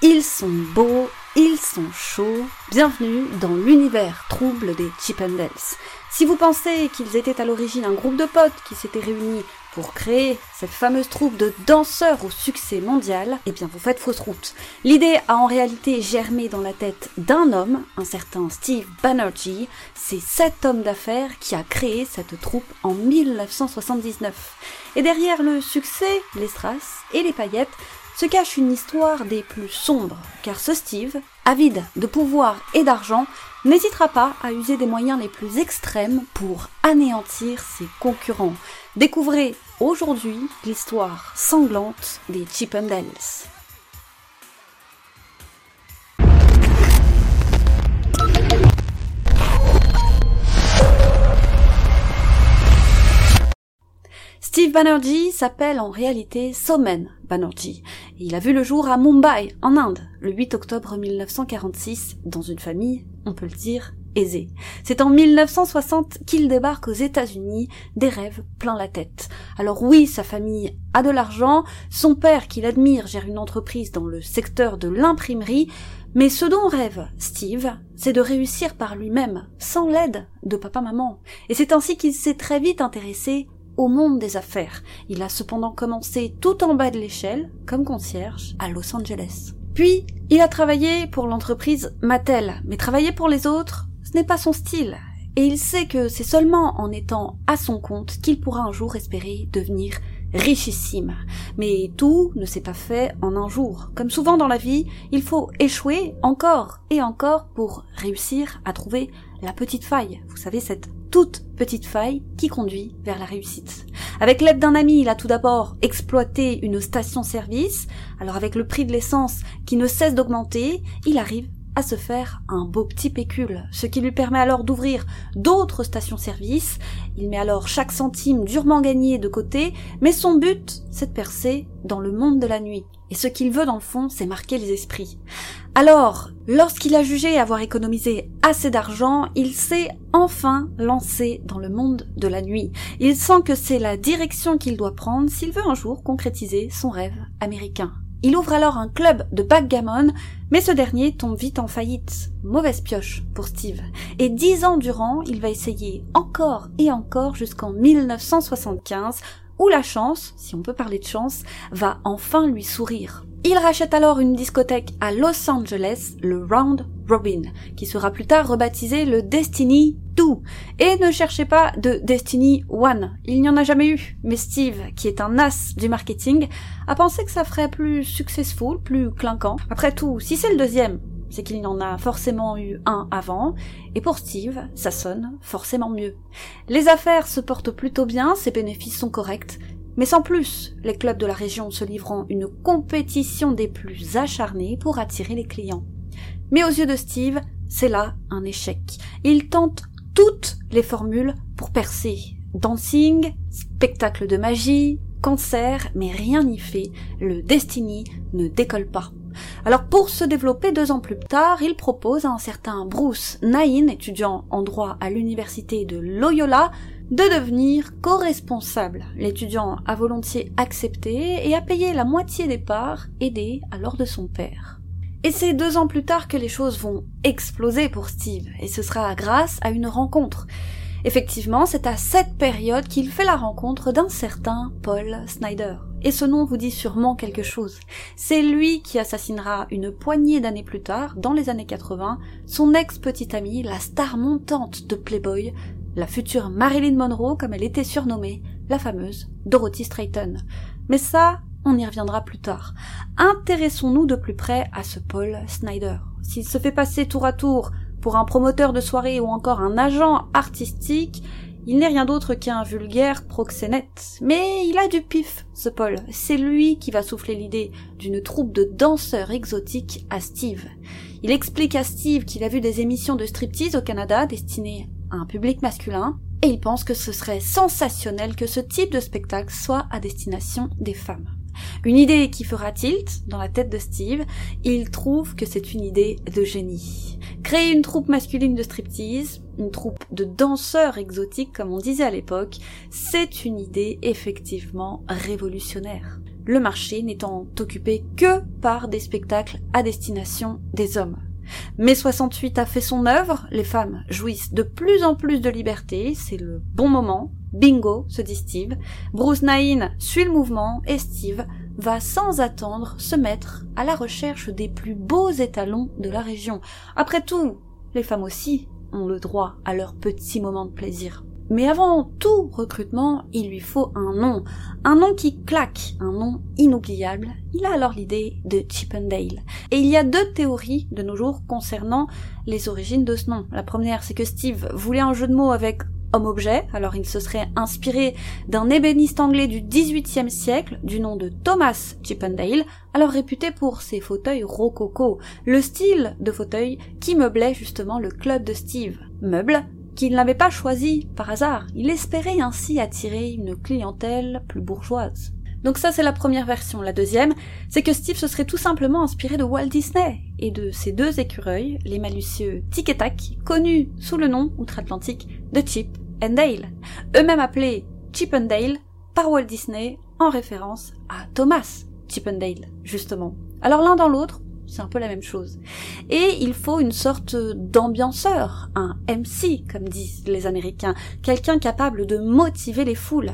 Ils sont beaux, ils sont chauds. Bienvenue dans l'univers trouble des Chippendales. Si vous pensez qu'ils étaient à l'origine un groupe de potes qui s'étaient réunis pour créer cette fameuse troupe de danseurs au succès mondial, eh bien vous faites fausse route. L'idée a en réalité germé dans la tête d'un homme, un certain Steve Banerjee. C'est cet homme d'affaires qui a créé cette troupe en 1979. Et derrière le succès, les strass et les paillettes, se cache une histoire des plus sombres, car ce Steve, avide de pouvoir et d'argent, n'hésitera pas à user des moyens les plus extrêmes pour anéantir ses concurrents. Découvrez aujourd'hui l'histoire sanglante des Chippendales. Steve Banerjee s'appelle en réalité Somen Banerjee. Il a vu le jour à Mumbai, en Inde, le 8 octobre 1946, dans une famille, on peut le dire, aisée. C'est en 1960 qu'il débarque aux États-Unis, des rêves plein la tête. Alors oui, sa famille a de l'argent, son père qu'il admire gère une entreprise dans le secteur de l'imprimerie, mais ce dont rêve Steve, c'est de réussir par lui-même, sans l'aide de papa-maman. Et c'est ainsi qu'il s'est très vite intéressé au monde des affaires. Il a cependant commencé tout en bas de l'échelle, comme concierge, à Los Angeles. Puis, il a travaillé pour l'entreprise Mattel, mais travailler pour les autres, ce n'est pas son style. Et il sait que c'est seulement en étant à son compte qu'il pourra un jour espérer devenir richissime. Mais tout ne s'est pas fait en un jour. Comme souvent dans la vie, il faut échouer encore et encore pour réussir à trouver la petite faille. Vous savez, cette toute petite faille qui conduit vers la réussite. Avec l'aide d'un ami, il a tout d'abord exploité une station-service. Alors avec le prix de l'essence qui ne cesse d'augmenter, il arrive à se faire un beau petit pécule, ce qui lui permet alors d'ouvrir d'autres stations-service. Il met alors chaque centime durement gagné de côté, mais son but, c'est de percer dans le monde de la nuit. Et ce qu'il veut dans le fond, c'est marquer les esprits. Alors, lorsqu'il a jugé avoir économisé assez d'argent, il s'est enfin lancé dans le monde de la nuit. Il sent que c'est la direction qu'il doit prendre s'il veut un jour concrétiser son rêve américain. Il ouvre alors un club de backgammon, mais ce dernier tombe vite en faillite. Mauvaise pioche pour Steve. Et dix ans durant, il va essayer encore et encore jusqu'en 1975, où la chance, si on peut parler de chance, va enfin lui sourire. Il rachète alors une discothèque à Los Angeles, le Round Robin, qui sera plus tard rebaptisé le Destiny 2. Et ne cherchez pas de Destiny 1, il n'y en a jamais eu. Mais Steve, qui est un as du marketing, a pensé que ça ferait plus successful, plus clinquant. Après tout, si c'est le deuxième, c'est qu'il y en a forcément eu un avant, et pour Steve, ça sonne forcément mieux. Les affaires se portent plutôt bien, ses bénéfices sont corrects, mais sans plus, les clubs de la région se livrant une compétition des plus acharnées pour attirer les clients. Mais aux yeux de Steve, c'est là un échec. Il tente toutes les formules pour percer. Dancing, spectacle de magie, concert, mais rien n'y fait. Le Destiny ne décolle pas. Alors pour se développer deux ans plus tard, il propose à un certain Bruce Nain, étudiant en droit à l'université de Loyola, de devenir co-responsable. L'étudiant a volontiers accepté et a payé la moitié des parts aidé alors de son père. Et c'est deux ans plus tard que les choses vont exploser pour Steve, et ce sera grâce à une rencontre. Effectivement, c'est à cette période qu'il fait la rencontre d'un certain Paul Snyder. Et ce nom vous dit sûrement quelque chose. C'est lui qui assassinera une poignée d'années plus tard, dans les années 80, son ex-petite amie, la star montante de Playboy, la future Marilyn Monroe comme elle était surnommée, la fameuse Dorothy Strayton. Mais ça, on y reviendra plus tard. Intéressons-nous de plus près à ce Paul Snyder. S'il se fait passer tour à tour pour un promoteur de soirée ou encore un agent artistique, il n'est rien d'autre qu'un vulgaire proxénète. Mais il a du pif, ce Paul. C'est lui qui va souffler l'idée d'une troupe de danseurs exotiques à Steve. Il explique à Steve qu'il a vu des émissions de striptease au Canada destinées un public masculin, et il pense que ce serait sensationnel que ce type de spectacle soit à destination des femmes. Une idée qui fera tilt dans la tête de Steve, il trouve que c'est une idée de génie. Créer une troupe masculine de striptease, une troupe de danseurs exotiques comme on disait à l'époque, c'est une idée effectivement révolutionnaire. le marché n'étant occupé que par des spectacles à destination des hommes. Mai 68 a fait son œuvre, les femmes jouissent de plus en plus de liberté, c'est le bon moment, bingo, se dit Steve. Bruce Nain suit le mouvement et Steve va sans attendre se mettre à la recherche des plus beaux étalons de la région. Après tout, les femmes aussi ont le droit à leur petit moment de plaisir. Mais avant tout recrutement, il lui faut un nom. Un nom qui claque, un nom inoubliable. Il a alors l'idée de Chippendale. Et il y a deux théories de nos jours concernant les origines de ce nom. La première, c'est que Steve voulait un jeu de mots avec homme-objet, alors il se serait inspiré d'un ébéniste anglais du XVIIIe siècle, du nom de Thomas Chippendale, alors réputé pour ses fauteuils rococo, le style de fauteuil qui meublait justement le club de Steve. Meuble qu'il n'avait pas choisi par hasard. Il espérait ainsi attirer une clientèle plus bourgeoise. Donc ça c'est la première version. La deuxième, c'est que Steve se serait tout simplement inspiré de Walt Disney et de ses deux écureuils, les malicieux Tic et Tac, connus sous le nom outre-Atlantique de Chip and Dale, eux-mêmes appelés Chip and Dale par Walt Disney en référence à Thomas Chippendale, justement. Alors l'un dans l'autre, c'est un peu la même chose. Et il faut une sorte d'ambianceur, un MC, comme disent les Américains, quelqu'un capable de motiver les foules.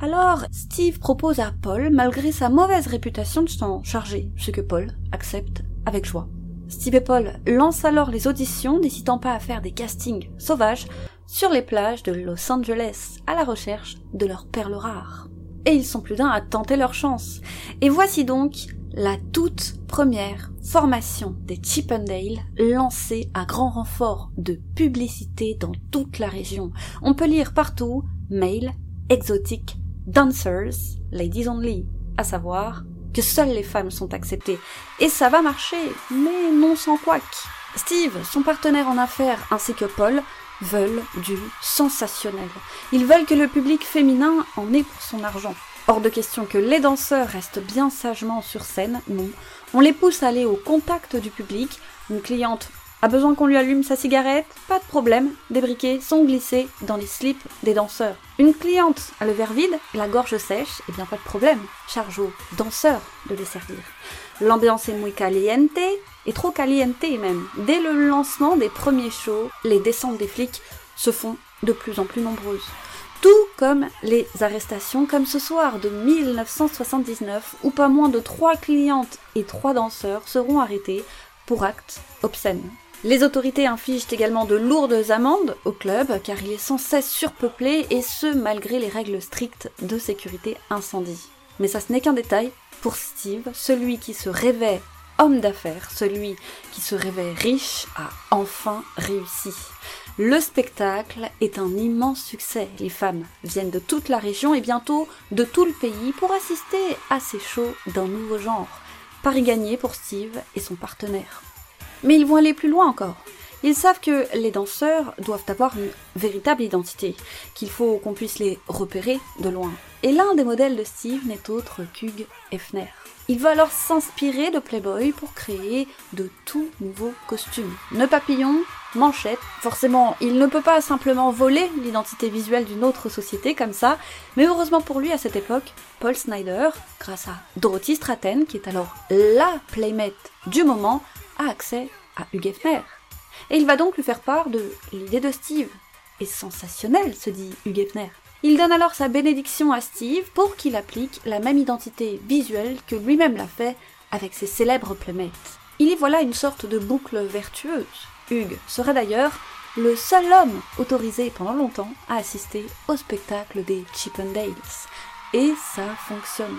Alors, Steve propose à Paul, malgré sa mauvaise réputation, de s'en charger, ce que Paul accepte avec joie. Steve et Paul lancent alors les auditions, n'hésitant pas à faire des castings sauvages sur les plages de Los Angeles, à la recherche de leurs perles rares. Et ils sont plus d'un à tenter leur chance. Et voici donc la toute première formation des Chippendale lancée à grand renfort de publicité dans toute la région. On peut lire partout Male, Exotic, Dancers, Ladies Only, à savoir que seules les femmes sont acceptées. Et ça va marcher, mais non sans couac. Steve, son partenaire en affaires, ainsi que Paul, veulent du sensationnel. Ils veulent que le public féminin en ait pour son argent. Hors de question que les danseurs restent bien sagement sur scène, non. On les pousse à aller au contact du public. Une cliente a besoin qu'on lui allume sa cigarette Pas de problème, des briquets sont glissés dans les slips des danseurs. Une cliente a le verre vide, la gorge sèche, et eh bien pas de problème, charge aux danseurs de les servir. L'ambiance est muy caliente, et trop caliente même. Dès le lancement des premiers shows, les descentes des flics se font de plus en plus nombreuses tout comme les arrestations comme ce soir de 1979 où pas moins de trois clientes et trois danseurs seront arrêtés pour actes obscènes. Les autorités infligent également de lourdes amendes au club car il est sans cesse surpeuplé et ce malgré les règles strictes de sécurité incendie. Mais ça ce n'est qu'un détail, pour Steve, celui qui se rêvait homme d'affaires, celui qui se rêvait riche, a enfin réussi. Le spectacle est un immense succès. Les femmes viennent de toute la région et bientôt de tout le pays pour assister à ces shows d'un nouveau genre. Paris gagné pour Steve et son partenaire. Mais ils vont aller plus loin encore. Ils savent que les danseurs doivent avoir une véritable identité, qu'il faut qu'on puisse les repérer de loin. Et l'un des modèles de Steve n'est autre qu'Hugh Hefner. Il va alors s'inspirer de Playboy pour créer de tout nouveaux costumes. Nœud papillon, manchette. Forcément, il ne peut pas simplement voler l'identité visuelle d'une autre société comme ça, mais heureusement pour lui à cette époque, Paul Snyder, grâce à Dorothy Stratton, qui est alors la playmate du moment, a accès à Hugh Hefner. Et il va donc lui faire part de l'idée de Steve. Et sensationnel, se dit Hugh Hefner. Il donne alors sa bénédiction à Steve pour qu'il applique la même identité visuelle que lui-même l'a fait avec ses célèbres playmates. Il y voilà une sorte de boucle vertueuse. Hugues serait d'ailleurs le seul homme autorisé pendant longtemps à assister au spectacle des Chippendales. Et ça fonctionne.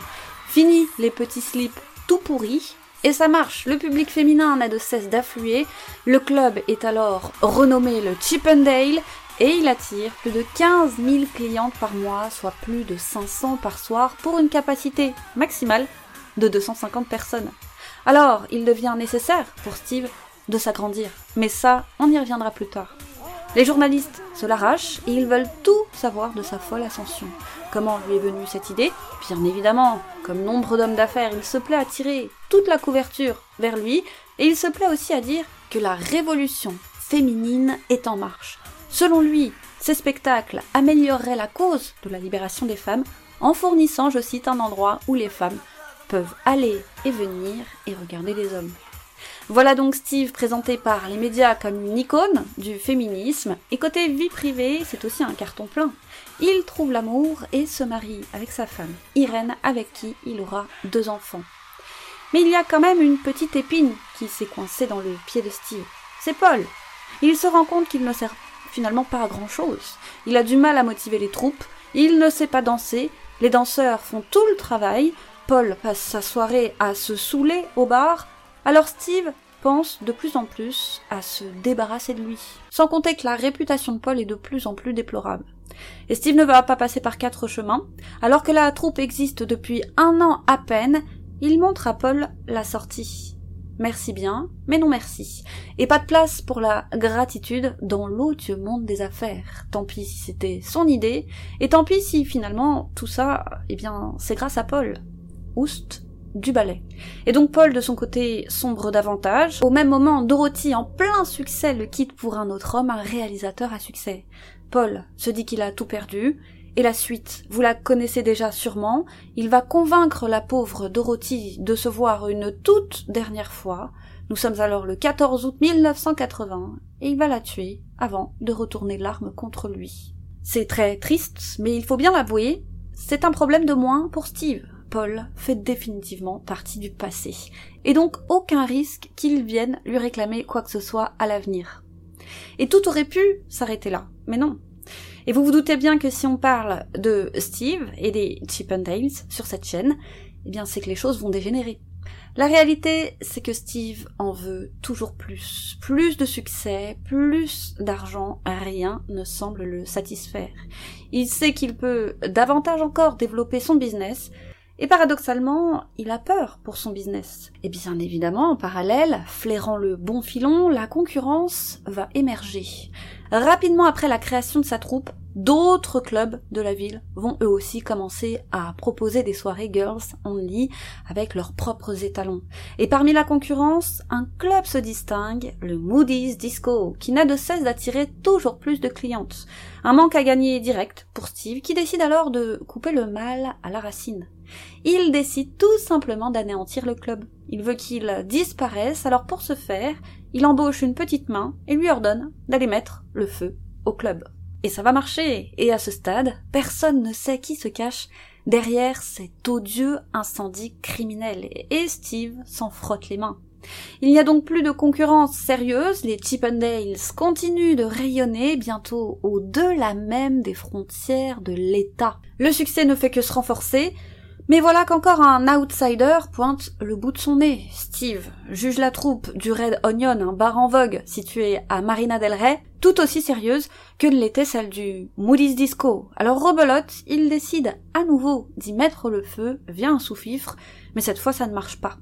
Fini les petits slips tout pourris, et ça marche, le public féminin n'a de cesse d'affluer, le club est alors renommé le Chippendale, et il attire plus de 15 000 clientes par mois, soit plus de 500 par soir, pour une capacité maximale de 250 personnes. Alors, il devient nécessaire pour Steve de s'agrandir. Mais ça, on y reviendra plus tard. Les journalistes se l'arrachent et ils veulent tout savoir de sa folle ascension. Comment lui est venue cette idée? Bien évidemment, comme nombre d'hommes d'affaires, il se plaît à tirer toute la couverture vers lui et il se plaît aussi à dire que la révolution féminine est en marche. Selon lui, ces spectacles amélioreraient la cause de la libération des femmes en fournissant, je cite, un endroit où les femmes peuvent aller et venir et regarder les hommes. Voilà donc Steve présenté par les médias comme une icône du féminisme, et côté vie privée, c'est aussi un carton plein. Il trouve l'amour et se marie avec sa femme, Irène, avec qui il aura deux enfants. Mais il y a quand même une petite épine qui s'est coincée dans le pied de Steve. C'est Paul. Il se rend compte qu'il ne sert finalement pas à grand chose. Il a du mal à motiver les troupes, il ne sait pas danser, les danseurs font tout le travail, Paul passe sa soirée à se saouler au bar, alors Steve pense de plus en plus à se débarrasser de lui. Sans compter que la réputation de Paul est de plus en plus déplorable. Et Steve ne va pas passer par quatre chemins. Alors que la troupe existe depuis un an à peine, il montre à Paul la sortie. Merci bien, mais non merci. Et pas de place pour la gratitude dans l'odieux monde des affaires. Tant pis si c'était son idée, et tant pis si finalement tout ça, eh bien, c'est grâce à Paul. Oust du ballet. Et donc Paul de son côté sombre davantage. Au même moment, Dorothy en plein succès le quitte pour un autre homme, un réalisateur à succès. Paul se dit qu'il a tout perdu, et la suite, vous la connaissez déjà sûrement, il va convaincre la pauvre Dorothy de se voir une toute dernière fois. Nous sommes alors le 14 août 1980, et il va la tuer avant de retourner l'arme contre lui. C'est très triste, mais il faut bien l'avouer, c'est un problème de moins pour Steve. Paul fait définitivement partie du passé, et donc aucun risque qu'il vienne lui réclamer quoi que ce soit à l'avenir. Et tout aurait pu s'arrêter là, mais non. Et vous vous doutez bien que si on parle de Steve et des Chippendales sur cette chaîne, eh bien c'est que les choses vont dégénérer. La réalité, c'est que Steve en veut toujours plus. Plus de succès, plus d'argent, rien ne semble le satisfaire. Il sait qu'il peut davantage encore développer son business, et paradoxalement, il a peur pour son business. Et bien évidemment, en parallèle, flairant le bon filon, la concurrence va émerger. Rapidement après la création de sa troupe, d'autres clubs de la ville vont eux aussi commencer à proposer des soirées girls only avec leurs propres étalons. Et parmi la concurrence, un club se distingue, le Moody's Disco, qui n'a de cesse d'attirer toujours plus de clientes. Un manque à gagner direct pour Steve qui décide alors de couper le mal à la racine. Il décide tout simplement d'anéantir le club. Il veut qu'il disparaisse, alors pour ce faire, il embauche une petite main et lui ordonne d'aller mettre le feu au club. Et ça va marcher, et à ce stade, personne ne sait qui se cache derrière cet odieux incendie criminel, et Steve s'en frotte les mains. Il n'y a donc plus de concurrence sérieuse, les Chippendales continuent de rayonner bientôt au-delà même des frontières de l'État. Le succès ne fait que se renforcer, mais voilà qu'encore un outsider pointe le bout de son nez. Steve juge la troupe du Red Onion, un bar en vogue situé à Marina del Rey, tout aussi sérieuse que l'était celle du Moody's Disco. Alors rebelote, il décide à nouveau d'y mettre le feu via un sous-fifre, mais cette fois ça ne marche pas.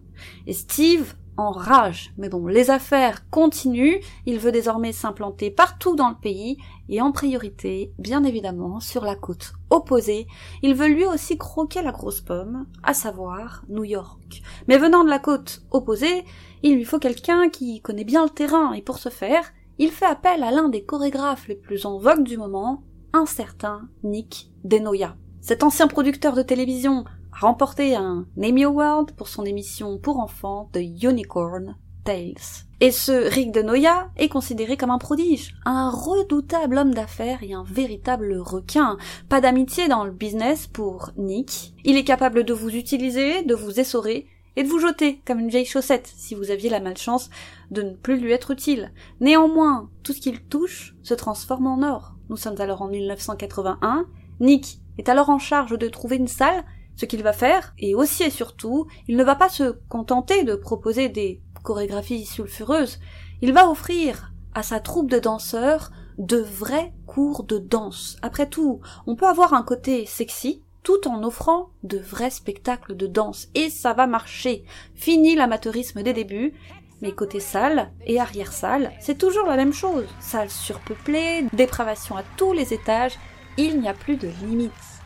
Et Steve en rage. Mais bon, les affaires continuent, il veut désormais s'implanter partout dans le pays, et en priorité, bien évidemment, sur la côte opposée, il veut lui aussi croquer la grosse pomme, à savoir New York. Mais venant de la côte opposée, il lui faut quelqu'un qui connaît bien le terrain, et pour ce faire, il fait appel à l'un des chorégraphes les plus en vogue du moment, un certain Nick Denoya. Cet ancien producteur de télévision remporté un Emmy Award pour son émission pour enfants The Unicorn Tales. Et ce Rick de Noia est considéré comme un prodige, un redoutable homme d'affaires et un véritable requin. Pas d'amitié dans le business pour Nick. Il est capable de vous utiliser, de vous essorer et de vous jeter comme une vieille chaussette si vous aviez la malchance de ne plus lui être utile. Néanmoins, tout ce qu'il touche se transforme en or. Nous sommes alors en 1981. Nick est alors en charge de trouver une salle ce qu'il va faire, et aussi et surtout, il ne va pas se contenter de proposer des chorégraphies sulfureuses, il va offrir à sa troupe de danseurs de vrais cours de danse. Après tout, on peut avoir un côté sexy tout en offrant de vrais spectacles de danse, et ça va marcher. Fini l'amateurisme des débuts, mais côté salle et arrière-salle, c'est toujours la même chose. Salle surpeuplée, dépravation à tous les étages, il n'y a plus de limites.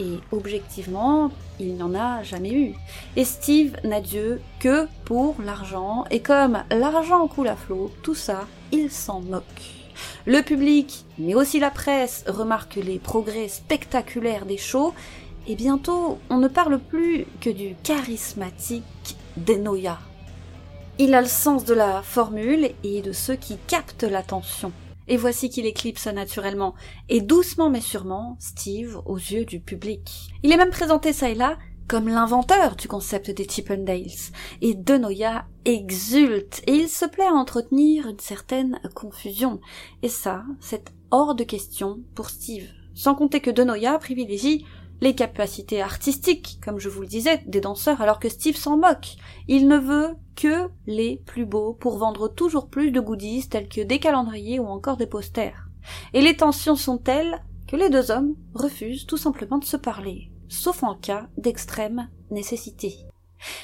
Et objectivement, il n'y en a jamais eu. Et Steve n'a Dieu que pour l'argent, et comme l'argent coule à flot, tout ça, il s'en moque. Le public, mais aussi la presse, remarque les progrès spectaculaires des shows, Et bientôt, on ne parle plus que du charismatique Denoya. Il a le sens de la formule et de ceux qui captent l'attention. Et voici qu'il éclipse naturellement, et doucement mais sûrement, Steve aux yeux du public. Il est même présenté ça et là comme l'inventeur du concept des Chippendales, et Denoya exulte, et il se plaît à entretenir une certaine confusion. Et ça, c'est hors de question pour Steve. Sans compter que Denoya privilégie les capacités artistiques, comme je vous le disais, des danseurs, alors que Steve s'en moque. Il ne veut que les plus beaux pour vendre toujours plus de goodies tels que des calendriers ou encore des posters. Et les tensions sont telles que les deux hommes refusent tout simplement de se parler, sauf en cas d'extrême nécessité.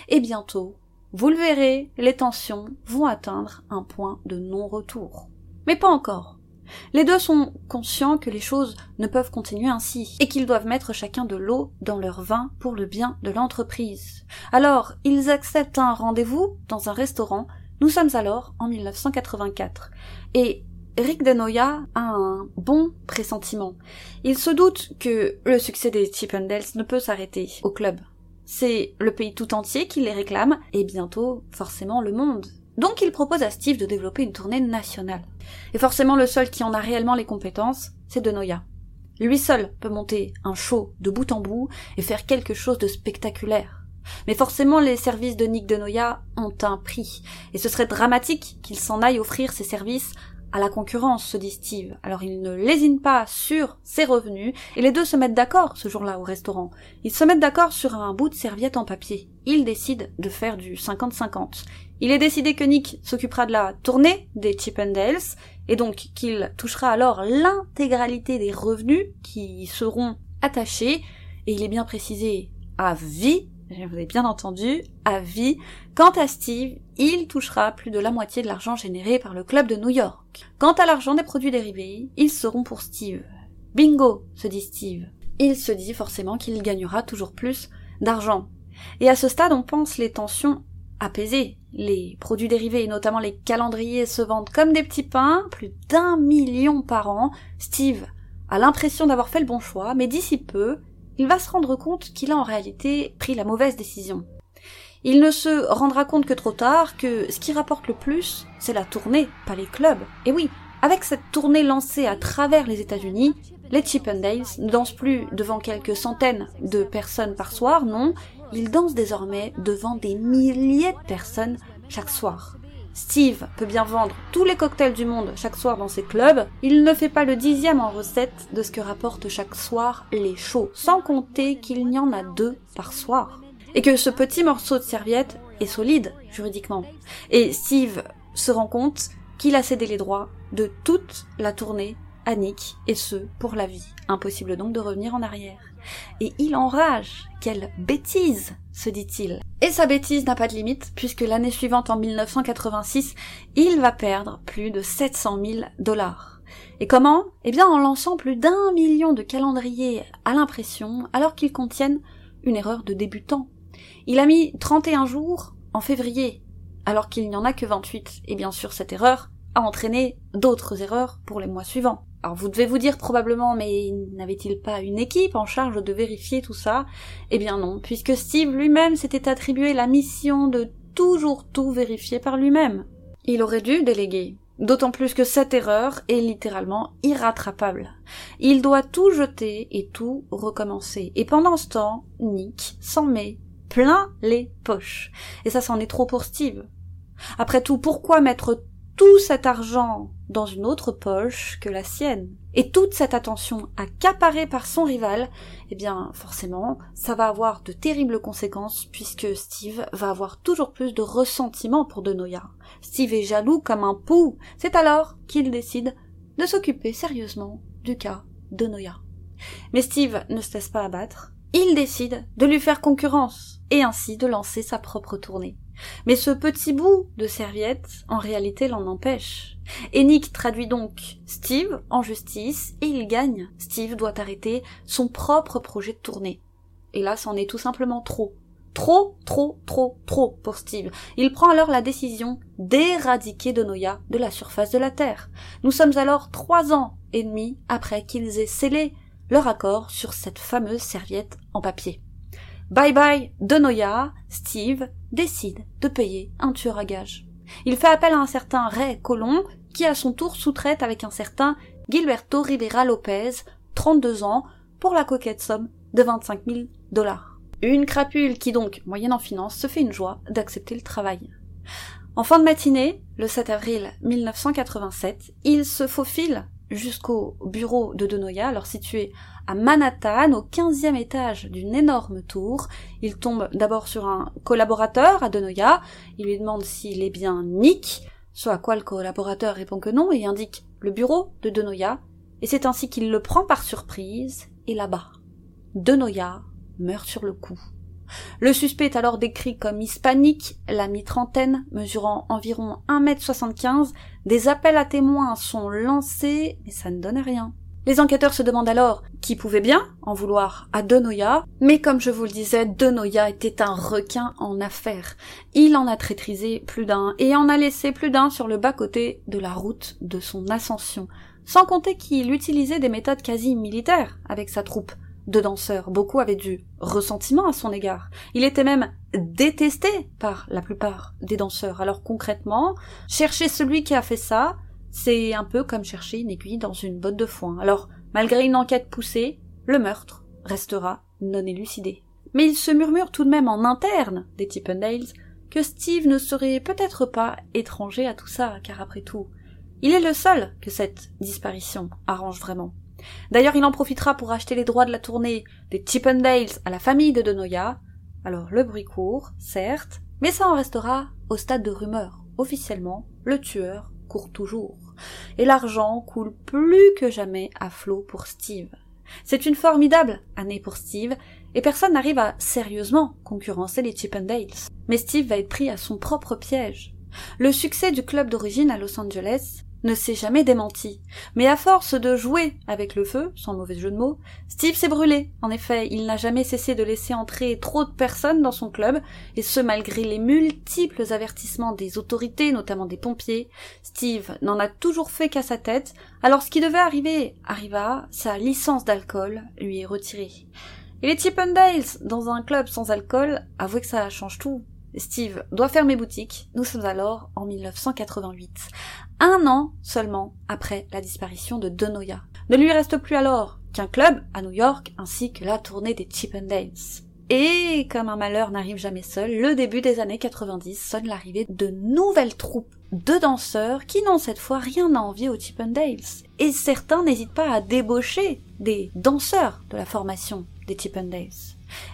Et bientôt, vous le verrez, les tensions vont atteindre un point de non-retour. Mais pas encore. Les deux sont conscients que les choses ne peuvent continuer ainsi, et qu'ils doivent mettre chacun de l'eau dans leur vin pour le bien de l'entreprise. Alors, ils acceptent un rendez-vous dans un restaurant. Nous sommes alors en 1984. Et Rick Denoya a un bon pressentiment. Il se doute que le succès des Chippendales ne peut s'arrêter au club. C'est le pays tout entier qui les réclame, et bientôt, forcément, le monde. Donc il propose à Steve de développer une tournée nationale. Et forcément le seul qui en a réellement les compétences, c'est De Noia. Lui seul peut monter un show de bout en bout et faire quelque chose de spectaculaire. Mais forcément les services de Nick De Noia ont un prix, et ce serait dramatique qu'il s'en aille offrir ses services à la concurrence, se dit Steve. Alors il ne lésine pas sur ses revenus, et les deux se mettent d'accord ce jour-là au restaurant. Ils se mettent d'accord sur un bout de serviette en papier. Ils décident de faire du 50-50. Il est décidé que Nick s'occupera de la tournée des Chippendales, et donc qu'il touchera alors l'intégralité des revenus qui seront attachés, et il est bien précisé à vie, vous avez bien entendu, à vie. Quant à Steve, il touchera plus de la moitié de l'argent généré par le club de New York. Quant à l'argent des produits dérivés, ils seront pour Steve. Bingo, se dit Steve. Il se dit forcément qu'il gagnera toujours plus d'argent. Et à ce stade, on pense les tensions apaisées. Les produits dérivés, et notamment les calendriers, se vendent comme des petits pains, plus d'un million par an. Steve a l'impression d'avoir fait le bon choix, mais d'ici peu, il va se rendre compte qu'il a en réalité pris la mauvaise décision. Il ne se rendra compte que trop tard que ce qui rapporte le plus, c'est la tournée, pas les clubs. Et oui, avec cette tournée lancée à travers les États-Unis, les Chippendales ne dansent plus devant quelques centaines de personnes par soir, non, ils dansent désormais devant des milliers de personnes chaque soir. Steve peut bien vendre tous les cocktails du monde chaque soir dans ses clubs, il ne fait pas le dixième en recette de ce que rapportent chaque soir les shows, sans compter qu'il n'y en a deux par soir. Et que ce petit morceau de serviette est solide juridiquement. Et Steve se rend compte qu'il a cédé les droits de toute la tournée à Nick, et ce, pour la vie. Impossible donc de revenir en arrière. Et il enrage. Quelle bêtise se dit-il. Et sa bêtise n'a pas de limite, puisque l'année suivante, en 1986, il va perdre plus de 700 000 dollars. Et comment? Eh bien en lançant plus d'un million de calendriers à l'impression, alors qu'ils contiennent une erreur de débutant. Il a mis 31 jours en février, alors qu'il n'y en a que 28. Et bien sûr, cette erreur a entraîné d'autres erreurs pour les mois suivants. Alors vous devez vous dire probablement, mais n'avait-il pas une équipe en charge de vérifier tout ça? Eh bien non, puisque Steve lui-même s'était attribué la mission de toujours tout vérifier par lui-même. Il aurait dû déléguer. D'autant plus que cette erreur est littéralement irrattrapable. Il doit tout jeter et tout recommencer. Et pendant ce temps, Nick s'en met plein les poches. Et ça c'en est trop pour Steve. Après tout, pourquoi mettre tout cet argent dans une autre poche que la sienne. Et toute cette attention accaparée par son rival, eh bien, forcément, ça va avoir de terribles conséquences puisque Steve va avoir toujours plus de ressentiment pour Denoya. Steve est jaloux comme un pou. C'est alors qu'il décide de s'occuper sérieusement du cas de Noya. Mais Steve ne se laisse pas abattre. Il décide de lui faire concurrence et ainsi de lancer sa propre tournée. Mais ce petit bout de serviette, en réalité, l'en empêche. Et traduit donc Steve en justice et il gagne. Steve doit arrêter son propre projet de tournée. Et là, c'en est tout simplement trop. Trop, trop, trop, trop pour Steve. Il prend alors la décision d'éradiquer Donoya de la surface de la Terre. Nous sommes alors trois ans et demi après qu'ils aient scellé leur accord sur cette fameuse serviette en papier. Bye bye de Noya, Steve décide de payer un tueur à gage. Il fait appel à un certain Ray Colon, qui à son tour sous-traite avec un certain Gilberto Rivera Lopez, 32 ans, pour la coquette somme de 25 000 dollars. Une crapule qui donc, moyenne en finance, se fait une joie d'accepter le travail. En fin de matinée, le 7 avril 1987, il se faufile jusqu'au bureau de Denoya, alors situé à Manhattan, au 15e étage d'une énorme tour. Il tombe d'abord sur un collaborateur à Denoya, il lui demande s'il est bien Nick, ce à quoi le collaborateur répond que non et indique le bureau de Denoya, et c'est ainsi qu'il le prend par surprise, et là-bas, Denoya meurt sur le coup. Le suspect est alors décrit comme hispanique, la mi-trentaine, mesurant environ 1m75, des appels à témoins sont lancés, mais ça ne donne rien. Les enquêteurs se demandent alors qui pouvait bien en vouloir à Denoya, mais comme je vous le disais, Denoya était un requin en affaires. Il en a traîtrisé plus d'un et en a laissé plus d'un sur le bas-côté de la route de son ascension. Sans compter qu'il utilisait des méthodes quasi militaires avec sa troupe de danseurs. Beaucoup avaient du ressentiment à son égard. Il était même détesté par la plupart des danseurs. Alors concrètement, chercher celui qui a fait ça, c'est un peu comme chercher une aiguille dans une botte de foin. Alors, malgré une enquête poussée, le meurtre restera non élucidé. Mais il se murmure tout de même en interne des Tippendales que Steve ne serait peut-être pas étranger à tout ça, car après tout, il est le seul que cette disparition arrange vraiment. D'ailleurs, il en profitera pour acheter les droits de la tournée des Chippendales à la famille de Denoya. Alors le bruit court, certes, mais ça en restera au stade de rumeur. Officiellement, le tueur court toujours. Et l'argent coule plus que jamais à flot pour Steve. C'est une formidable année pour Steve, et personne n'arrive à sérieusement concurrencer les Chippendales. Mais Steve va être pris à son propre piège. Le succès du club d'origine à Los Angeles ne s'est jamais démenti. Mais à force de jouer avec le feu, sans mauvais jeu de mots, Steve s'est brûlé. En effet, il n'a jamais cessé de laisser entrer trop de personnes dans son club, et ce malgré les multiples avertissements des autorités, notamment des pompiers. Steve n'en a toujours fait qu'à sa tête, alors ce qui devait arriver arriva, sa licence d'alcool lui est retirée. Et les Chippendales, dans un club sans alcool, avouez que ça change tout. Steve doit fermer boutique. Nous sommes alors en 1988 un an seulement après la disparition de Denoya. Ne lui reste plus alors qu'un club à New York ainsi que la tournée des Chippendales. Et comme un malheur n'arrive jamais seul, le début des années 90 sonne l'arrivée de nouvelles troupes de danseurs qui n'ont cette fois rien à envier aux Chippendales. Et certains n'hésitent pas à débaucher des danseurs de la formation des Chippendales.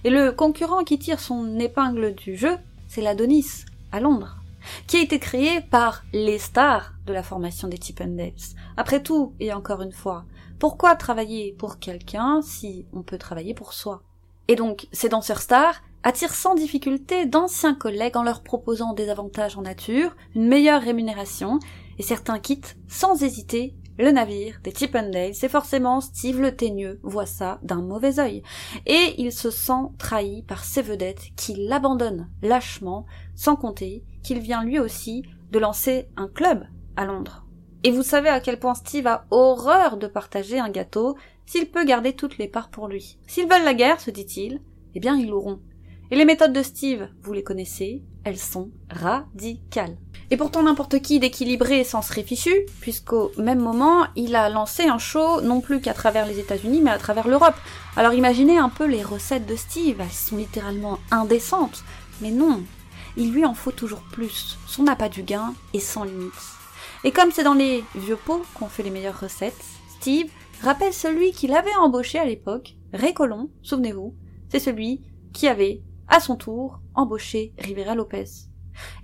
Et le concurrent qui tire son épingle du jeu, c'est l'Adonis, à Londres qui a été créé par les stars de la formation des Chippendales. Après tout, et encore une fois, pourquoi travailler pour quelqu'un si on peut travailler pour soi? Et donc, ces danseurs stars attirent sans difficulté d'anciens collègues en leur proposant des avantages en nature, une meilleure rémunération, et certains quittent sans hésiter le navire des Chippendales, c'est forcément Steve le Teigneux voit ça d'un mauvais œil, et il se sent trahi par ses vedettes qui l'abandonnent lâchement, sans compter qu'il vient lui aussi de lancer un club à Londres. Et vous savez à quel point Steve a horreur de partager un gâteau s'il peut garder toutes les parts pour lui. S'ils veulent la guerre, se dit-il, eh bien ils l'auront. Et les méthodes de Steve, vous les connaissez, elles sont radicales. Et pourtant n'importe qui d'équilibré s'en serait fichu, puisqu'au même moment, il a lancé un show non plus qu'à travers les États-Unis, mais à travers l'Europe. Alors imaginez un peu les recettes de Steve, elles sont littéralement indécentes. Mais non, il lui en faut toujours plus. Son appât du gain est sans limite. Et comme c'est dans les vieux pots qu'on fait les meilleures recettes, Steve rappelle celui qu'il avait embauché à l'époque, Récolon, souvenez-vous, c'est celui qui avait, à son tour, embauché Rivera Lopez.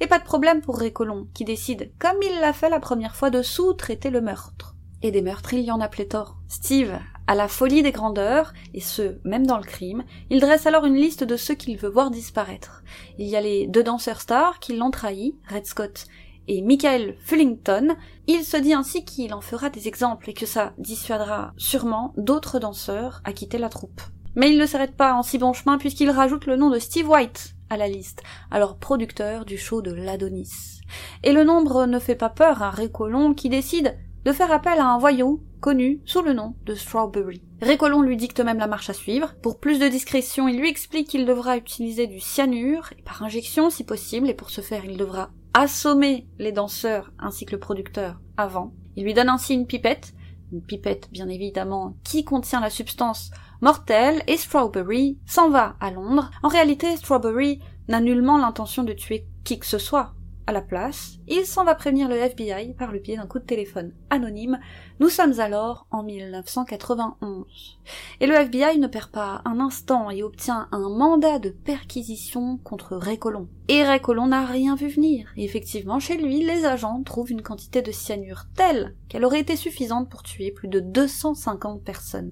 Et pas de problème pour Récolon, qui décide, comme il l'a fait la première fois, de sous-traiter le meurtre. Et des meurtres, il y en a pléthore. Steve à la folie des grandeurs, et ce, même dans le crime, il dresse alors une liste de ceux qu'il veut voir disparaître. Il y a les deux danseurs stars qui l'ont trahi, Red Scott et Michael Fullington. Il se dit ainsi qu'il en fera des exemples et que ça dissuadera sûrement d'autres danseurs à quitter la troupe. Mais il ne s'arrête pas en si bon chemin puisqu'il rajoute le nom de Steve White à la liste, alors producteur du show de l'Adonis. Et le nombre ne fait pas peur à Récolon qui décide de faire appel à un voyou connu sous le nom de Strawberry. Récolon lui dicte même la marche à suivre. Pour plus de discrétion, il lui explique qu'il devra utiliser du cyanure, et par injection si possible, et pour ce faire, il devra assommer les danseurs ainsi que le producteur avant. Il lui donne ainsi une pipette, une pipette bien évidemment qui contient la substance mortelle, et Strawberry s'en va à Londres. En réalité, Strawberry n'a nullement l'intention de tuer qui que ce soit. À la place, il s'en va prévenir le FBI par le biais d'un coup de téléphone anonyme. Nous sommes alors en 1991. Et le FBI ne perd pas un instant et obtient un mandat de perquisition contre Récolon. Et Récolon n'a rien vu venir. Et effectivement, chez lui, les agents trouvent une quantité de cyanure telle qu'elle aurait été suffisante pour tuer plus de 250 personnes.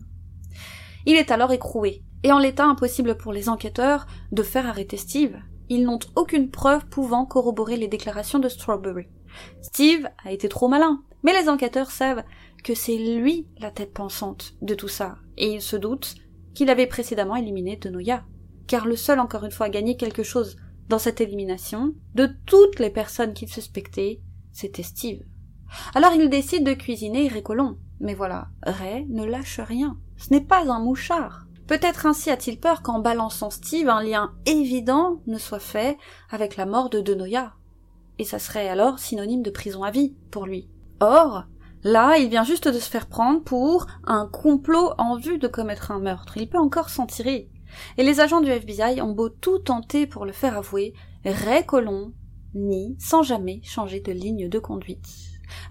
Il est alors écroué. Et en l'état impossible pour les enquêteurs de faire arrêter Steve, ils n'ont aucune preuve pouvant corroborer les déclarations de Strawberry. Steve a été trop malin, mais les enquêteurs savent que c'est lui la tête pensante de tout ça, et ils se doutent qu'il avait précédemment éliminé Denoya. Car le seul encore une fois à gagner quelque chose dans cette élimination, de toutes les personnes qu'il suspectait, c'était Steve. Alors il décide de cuisiner Récolon. Mais voilà, Ray ne lâche rien. Ce n'est pas un mouchard. Peut-être ainsi a-t-il peur qu'en balançant Steve, un lien évident ne soit fait avec la mort de Denoya. Et ça serait alors synonyme de prison à vie pour lui. Or, là, il vient juste de se faire prendre pour un complot en vue de commettre un meurtre. Il peut encore s'en tirer. Et les agents du FBI ont beau tout tenter pour le faire avouer, Ray Colon nie sans jamais changer de ligne de conduite.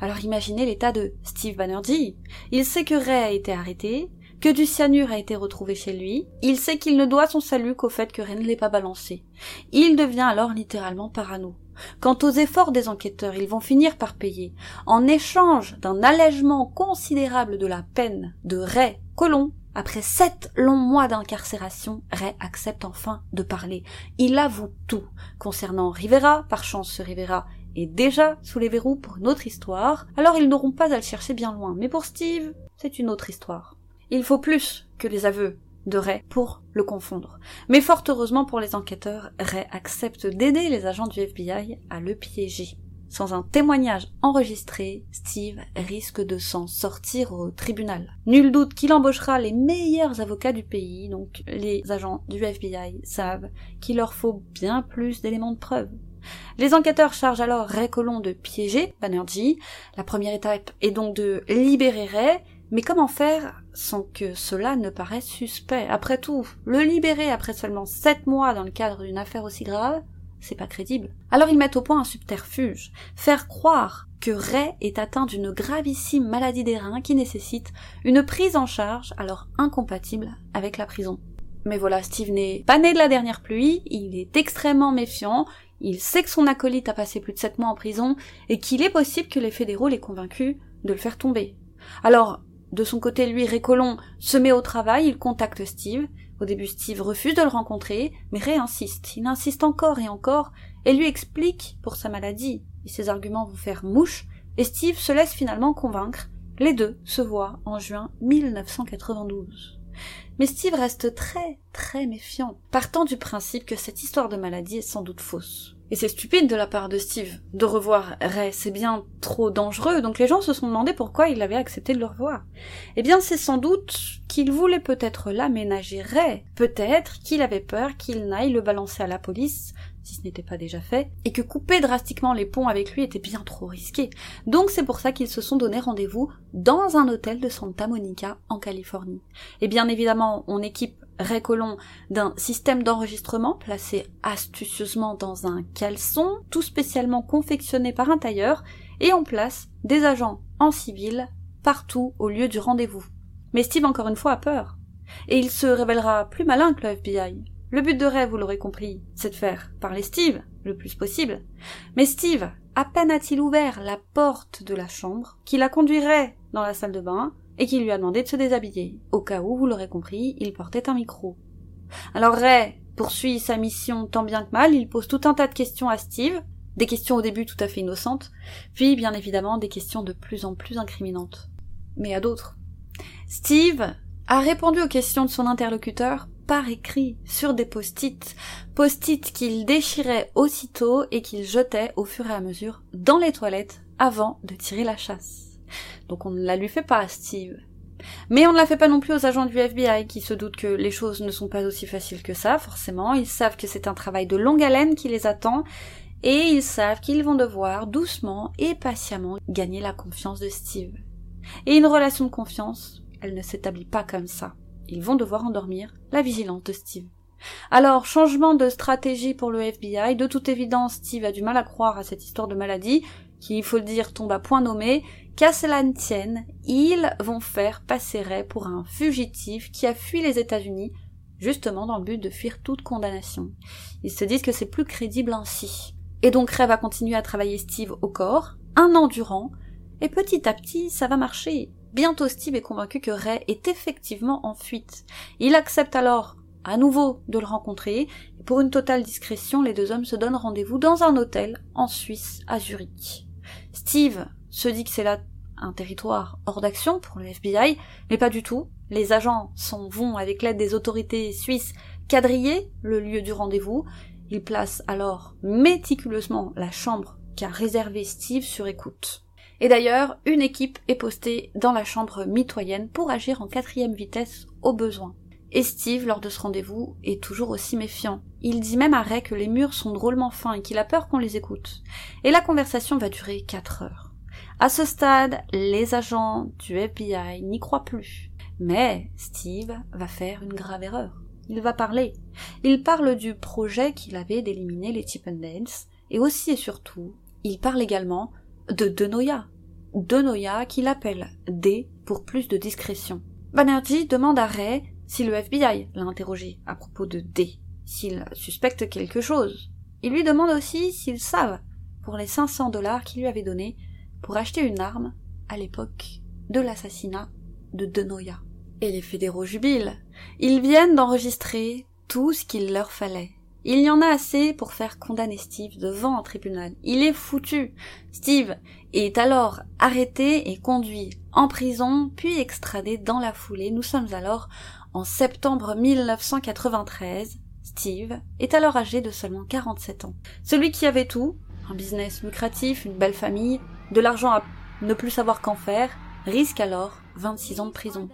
Alors imaginez l'état de Steve Banerjee. Il sait que Ray a été arrêté, que du cyanure a été retrouvé chez lui, il sait qu'il ne doit son salut qu'au fait que rien ne l'ait pas balancé. Il devient alors littéralement parano. Quant aux efforts des enquêteurs, ils vont finir par payer. En échange d'un allègement considérable de la peine de Ray Colomb, après sept longs mois d'incarcération, Ray accepte enfin de parler. Il avoue tout. Concernant Rivera, par chance ce Rivera est déjà sous les verrous pour une autre histoire, alors ils n'auront pas à le chercher bien loin. Mais pour Steve, c'est une autre histoire. Il faut plus que les aveux de Ray pour le confondre. Mais fort heureusement pour les enquêteurs, Ray accepte d'aider les agents du FBI à le piéger. Sans un témoignage enregistré, Steve risque de s'en sortir au tribunal. Nul doute qu'il embauchera les meilleurs avocats du pays, donc les agents du FBI savent qu'il leur faut bien plus d'éléments de preuve. Les enquêteurs chargent alors Ray Colon de piéger Banerjee. La première étape est donc de libérer Ray, mais comment faire sans que cela ne paraisse suspect Après tout, le libérer après seulement sept mois dans le cadre d'une affaire aussi grave, c'est pas crédible. Alors ils mettent au point un subterfuge, faire croire que Ray est atteint d'une gravissime maladie des reins qui nécessite une prise en charge alors incompatible avec la prison. Mais voilà, Steve n'est pas né de la dernière pluie, il est extrêmement méfiant, il sait que son acolyte a passé plus de sept mois en prison et qu'il est possible que les fédéraux l'aient convaincu de le faire tomber. Alors, de son côté, lui, Récolon, se met au travail, il contacte Steve. Au début, Steve refuse de le rencontrer, mais réinsiste. Il insiste encore et encore, et lui explique pour sa maladie. Et ses arguments vont faire mouche, et Steve se laisse finalement convaincre. Les deux se voient en juin 1992. Mais Steve reste très, très méfiant, partant du principe que cette histoire de maladie est sans doute fausse. Et c'est stupide de la part de Steve de revoir Ray, c'est bien trop dangereux, donc les gens se sont demandé pourquoi il avait accepté de le revoir. Eh bien c'est sans doute qu'il voulait peut-être l'aménager. Ray, peut-être qu'il avait peur qu'il n'aille le balancer à la police, si ce n'était pas déjà fait, et que couper drastiquement les ponts avec lui était bien trop risqué. Donc c'est pour ça qu'ils se sont donné rendez-vous dans un hôtel de Santa Monica en Californie. Et bien évidemment, on équipe Récolon d'un système d'enregistrement placé astucieusement dans un caleçon, tout spécialement confectionné par un tailleur, et on place des agents en civil partout au lieu du rendez-vous. Mais Steve encore une fois a peur. Et il se révélera plus malin que le FBI. Le but de rêve, vous l'aurez compris, c'est de faire parler Steve le plus possible. Mais Steve, à peine a-t-il ouvert la porte de la chambre, qui la conduirait dans la salle de bain, et qui lui a demandé de se déshabiller. Au cas où, vous l'aurez compris, il portait un micro. Alors Ray poursuit sa mission tant bien que mal, il pose tout un tas de questions à Steve, des questions au début tout à fait innocentes, puis bien évidemment des questions de plus en plus incriminantes. Mais à d'autres. Steve a répondu aux questions de son interlocuteur par écrit sur des post-it, post-it qu'il déchirait aussitôt et qu'il jetait au fur et à mesure dans les toilettes avant de tirer la chasse. Donc on ne la lui fait pas, Steve. Mais on ne la fait pas non plus aux agents du FBI qui se doutent que les choses ne sont pas aussi faciles que ça, forcément. Ils savent que c'est un travail de longue haleine qui les attend et ils savent qu'ils vont devoir doucement et patiemment gagner la confiance de Steve. Et une relation de confiance, elle ne s'établit pas comme ça. Ils vont devoir endormir la vigilance de Steve. Alors, changement de stratégie pour le FBI. De toute évidence, Steve a du mal à croire à cette histoire de maladie, qui, il faut le dire, tombe à point nommé. Qu'à cela ne tienne, ils vont faire passer Ray pour un fugitif qui a fui les États-Unis, justement dans le but de fuir toute condamnation. Ils se disent que c'est plus crédible ainsi. Et donc Ray va continuer à travailler Steve au corps, un an durant, et petit à petit, ça va marcher. Bientôt Steve est convaincu que Ray est effectivement en fuite. Il accepte alors à nouveau de le rencontrer, et pour une totale discrétion, les deux hommes se donnent rendez-vous dans un hôtel en Suisse, à Zurich. Steve se dit que c'est là un territoire hors d'action pour le FBI, mais pas du tout. Les agents s'en vont, avec l'aide des autorités suisses, quadriller le lieu du rendez-vous. Ils placent alors méticuleusement la chambre qu'a réservée Steve sur écoute. Et d'ailleurs, une équipe est postée dans la chambre mitoyenne pour agir en quatrième vitesse au besoin. Et Steve, lors de ce rendez-vous, est toujours aussi méfiant. Il dit même à Ray que les murs sont drôlement fins et qu'il a peur qu'on les écoute. Et la conversation va durer quatre heures. À ce stade, les agents du FBI n'y croient plus. Mais Steve va faire une grave erreur. Il va parler. Il parle du projet qu'il avait d'éliminer les Chippendales, et aussi et surtout, il parle également de Denoya. Denoya qu'il appelle D pour plus de discrétion. Banerjee demande à Ray si le FBI l'a interrogé à propos de D, s'il suspecte quelque chose, il lui demande aussi s'ils savent pour les 500 dollars qu'il lui avait donnés pour acheter une arme à l'époque de l'assassinat de Denoya. Et les fédéraux jubilent. Ils viennent d'enregistrer tout ce qu'il leur fallait. Il y en a assez pour faire condamner Steve devant un tribunal. Il est foutu. Steve est alors arrêté et conduit en prison, puis extradé dans la foulée. Nous sommes alors en septembre 1993, Steve est alors âgé de seulement 47 ans. Celui qui avait tout, un business lucratif, une belle famille, de l'argent à ne plus savoir qu'en faire, risque alors 26 ans de prison.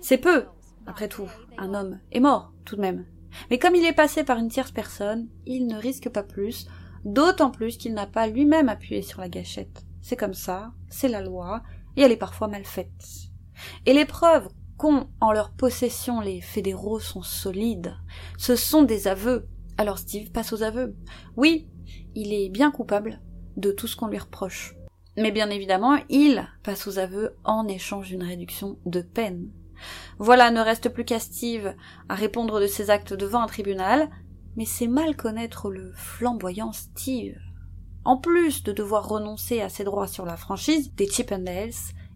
C'est peu, après tout, un homme est mort tout de même. Mais comme il est passé par une tierce personne, il ne risque pas plus, d'autant plus qu'il n'a pas lui-même appuyé sur la gâchette. C'est comme ça, c'est la loi, et elle est parfois mal faite. Et les preuves qu'ont en leur possession les fédéraux sont solides. Ce sont des aveux. Alors Steve passe aux aveux. Oui, il est bien coupable de tout ce qu'on lui reproche. Mais bien évidemment, il passe aux aveux en échange d'une réduction de peine. Voilà, ne reste plus qu'à Steve à répondre de ses actes devant un tribunal, mais c'est mal connaître le flamboyant Steve. En plus de devoir renoncer à ses droits sur la franchise des Chippendales,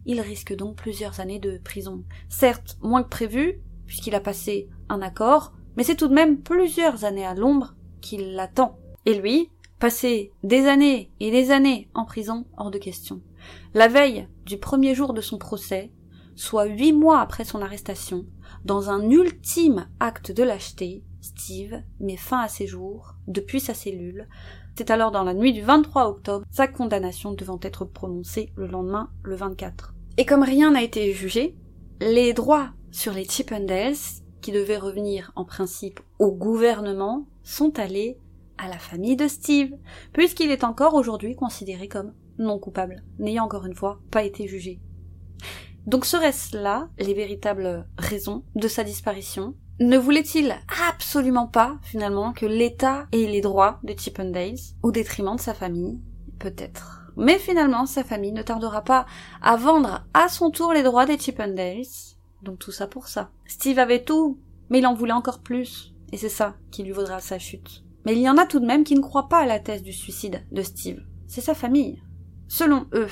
il risque donc plusieurs années de prison. Certes, moins que prévu, puisqu'il a passé un accord, mais c'est tout de même plusieurs années à l'ombre qu'il l'attend. Et lui, passer des années et des années en prison, hors de question. La veille du premier jour de son procès, soit huit mois après son arrestation, dans un ultime acte de lâcheté, Steve met fin à ses jours, depuis sa cellule. C'est alors dans la nuit du 23 octobre, sa condamnation devant être prononcée le lendemain, le 24. Et comme rien n'a été jugé, les droits sur les Chippendales, qui devaient revenir en principe au gouvernement, sont allés à la famille de Steve, puisqu'il est encore aujourd'hui considéré comme non coupable, n'ayant encore une fois pas été jugé. Donc seraient-ce là les véritables raisons de sa disparition Ne voulait-il absolument pas, finalement, que l'État ait les droits de Chippendales, au détriment de sa famille? Peut-être. Mais finalement, sa famille ne tardera pas à vendre à son tour les droits des Chippendales. Donc tout ça pour ça. Steve avait tout, mais il en voulait encore plus. Et c'est ça qui lui vaudra sa chute. Mais il y en a tout de même qui ne croient pas à la thèse du suicide de Steve. C'est sa famille. Selon eux,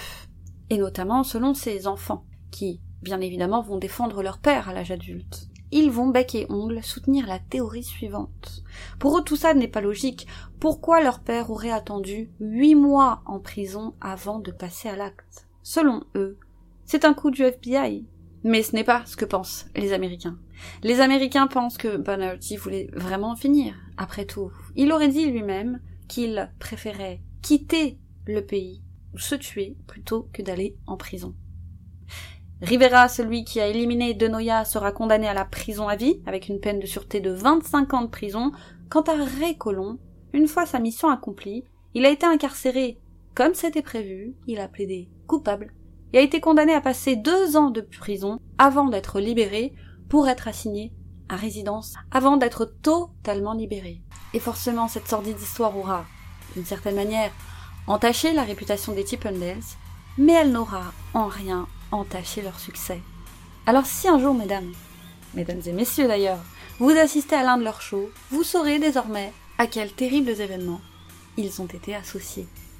et notamment selon ses enfants, qui, bien évidemment, vont défendre leur père à l'âge adulte ils vont bec et ongle soutenir la théorie suivante. Pour eux tout ça n'est pas logique. Pourquoi leur père aurait attendu huit mois en prison avant de passer à l'acte? Selon eux, c'est un coup du FBI. Mais ce n'est pas ce que pensent les Américains. Les Américains pensent que Banerjee voulait vraiment finir. Après tout, il aurait dit lui-même qu'il préférait quitter le pays se tuer plutôt que d'aller en prison. Rivera, celui qui a éliminé Denoya, sera condamné à la prison à vie, avec une peine de sûreté de 25 ans de prison. Quant à Récolon, une fois sa mission accomplie, il a été incarcéré comme c'était prévu, il a plaidé coupable et a été condamné à passer deux ans de prison avant d'être libéré pour être assigné à résidence avant d'être totalement libéré. Et forcément, cette sordide histoire aura, d'une certaine manière, entaché la réputation des Tippendales, mais elle n'aura en rien entaché leur succès. Alors si un jour, mesdames, mesdames et messieurs d'ailleurs, vous assistez à l'un de leurs shows, vous saurez désormais à quels terribles événements ils ont été associés.